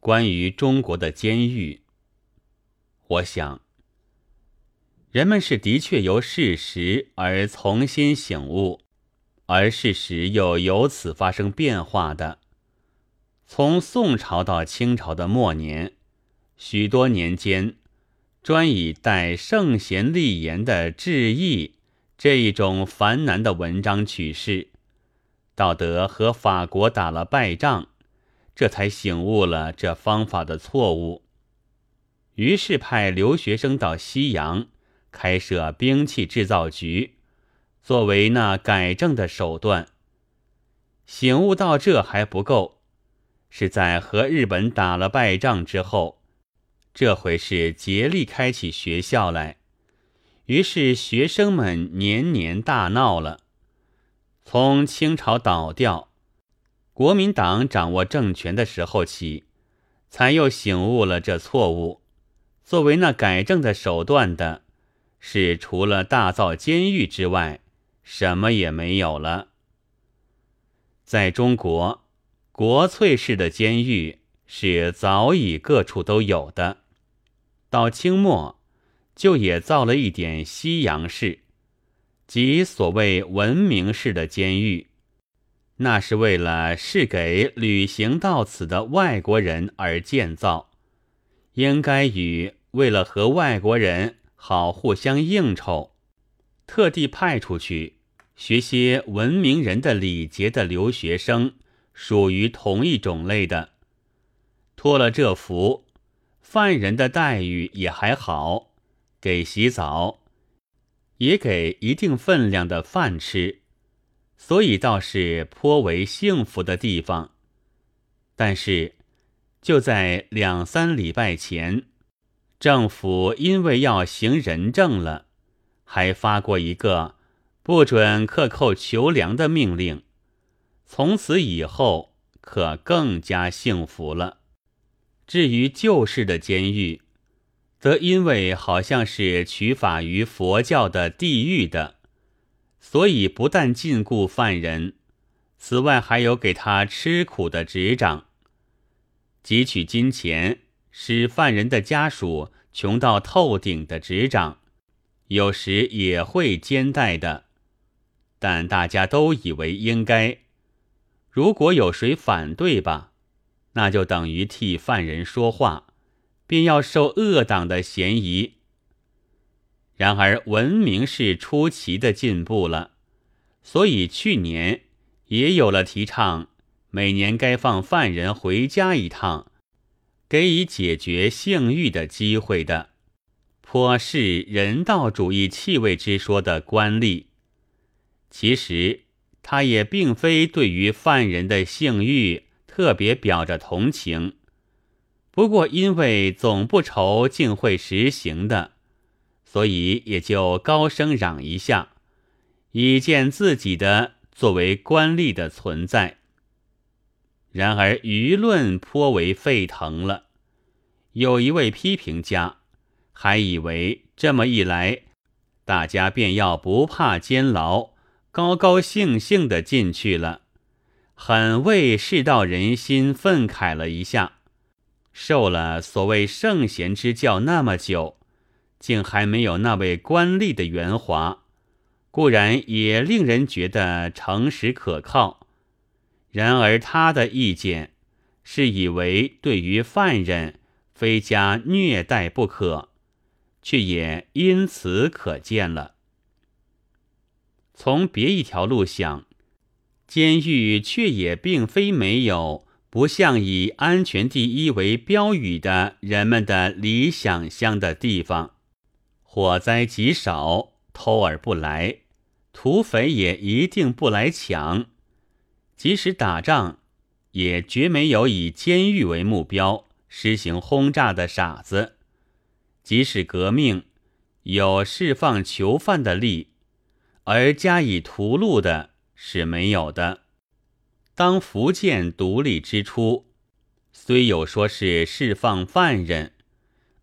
关于中国的监狱，我想，人们是的确由事实而重新醒悟，而事实又由此发生变化的。从宋朝到清朝的末年，许多年间，专以带圣贤立言的致意这一种繁难的文章取士，道德和法国打了败仗。这才醒悟了这方法的错误，于是派留学生到西洋开设兵器制造局，作为那改正的手段。醒悟到这还不够，是在和日本打了败仗之后，这回是竭力开起学校来，于是学生们年年大闹了。从清朝倒掉。国民党掌握政权的时候起，才又醒悟了这错误。作为那改正的手段的，是除了大造监狱之外，什么也没有了。在中国，国粹式的监狱是早已各处都有的，到清末就也造了一点西洋式，即所谓文明式的监狱。那是为了是给旅行到此的外国人而建造，应该与为了和外国人好互相应酬，特地派出去学些文明人的礼节的留学生，属于同一种类的。托了这福，犯人的待遇也还好，给洗澡，也给一定分量的饭吃。所以倒是颇为幸福的地方，但是就在两三礼拜前，政府因为要行仁政了，还发过一个不准克扣囚粮的命令。从此以后，可更加幸福了。至于旧式的监狱，则因为好像是取法于佛教的地狱的。所以，不但禁锢犯人，此外还有给他吃苦的执掌，汲取金钱，使犯人的家属穷到透顶的执掌，有时也会兼带的。但大家都以为应该。如果有谁反对吧，那就等于替犯人说话，便要受恶党的嫌疑。然而，文明是出奇的进步了，所以去年也有了提倡，每年该放犯人回家一趟，给以解决性欲的机会的，颇是人道主义气味之说的官吏。其实，他也并非对于犯人的性欲特别表着同情，不过因为总不愁竟会实行的。所以也就高声嚷一下，以见自己的作为官吏的存在。然而舆论颇为沸腾了，有一位批评家还以为这么一来，大家便要不怕监牢，高高兴兴的进去了，很为世道人心愤慨了一下。受了所谓圣贤之教那么久。竟还没有那位官吏的圆滑，固然也令人觉得诚实可靠。然而他的意见是以为对于犯人非加虐待不可，却也因此可见了。从别一条路想，监狱却也并非没有不像以安全第一为标语的人们的理想乡的地方。火灾极少，偷而不来，土匪也一定不来抢。即使打仗，也绝没有以监狱为目标实行轰炸的傻子。即使革命，有释放囚犯的力，而加以屠戮的是没有的。当福建独立之初，虽有说是释放犯人，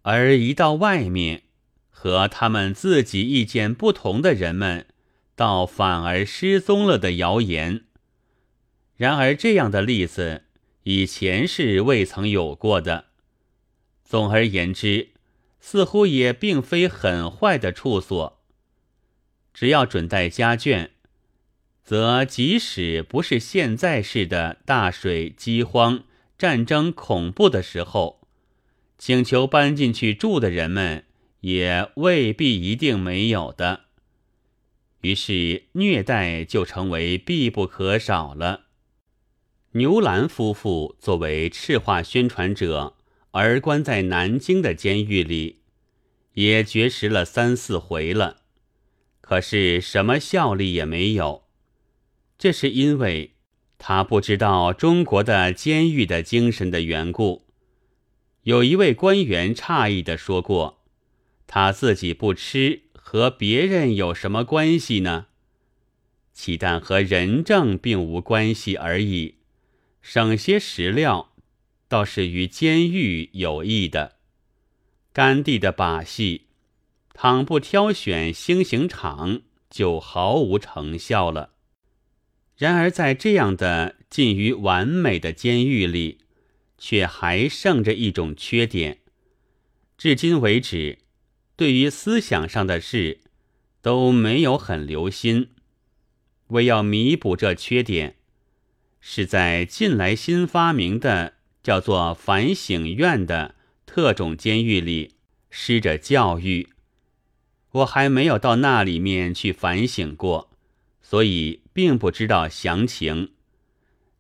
而一到外面。和他们自己意见不同的人们，倒反而失踪了的谣言。然而这样的例子以前是未曾有过的。总而言之，似乎也并非很坏的处所。只要准带家眷，则即使不是现在式的大水、饥荒、战争、恐怖的时候，请求搬进去住的人们，也未必一定没有的。于是虐待就成为必不可少了。牛兰夫妇作为赤化宣传者，而关在南京的监狱里，也绝食了三四回了，可是什么效力也没有。这是因为他不知道中国的监狱的精神的缘故。有一位官员诧异地说过：“他自己不吃。”和别人有什么关系呢？其但和人证并无关系而已，省些食料，倒是与监狱有益的。甘地的把戏，倘不挑选星刑场，就毫无成效了。然而在这样的近于完美的监狱里，却还剩着一种缺点，至今为止。对于思想上的事，都没有很留心。为要弥补这缺点，是在近来新发明的叫做反省院的特种监狱里施着教育。我还没有到那里面去反省过，所以并不知道详情。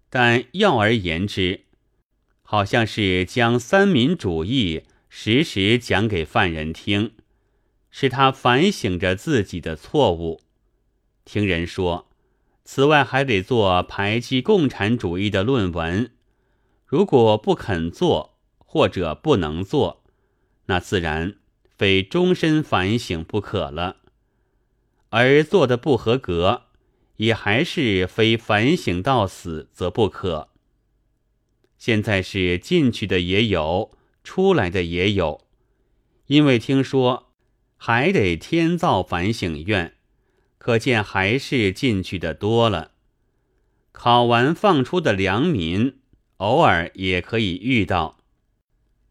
但要而言之，好像是将三民主义时时讲给犯人听。是他反省着自己的错误。听人说，此外还得做排挤共产主义的论文。如果不肯做或者不能做，那自然非终身反省不可了。而做的不合格，也还是非反省到死则不可。现在是进去的也有，出来的也有，因为听说。还得天造反省院，可见还是进去的多了。考完放出的良民，偶尔也可以遇到，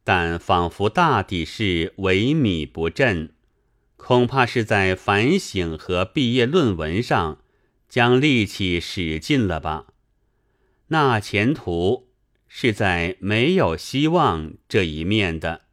但仿佛大抵是萎靡不振，恐怕是在反省和毕业论文上将力气使尽了吧？那前途是在没有希望这一面的。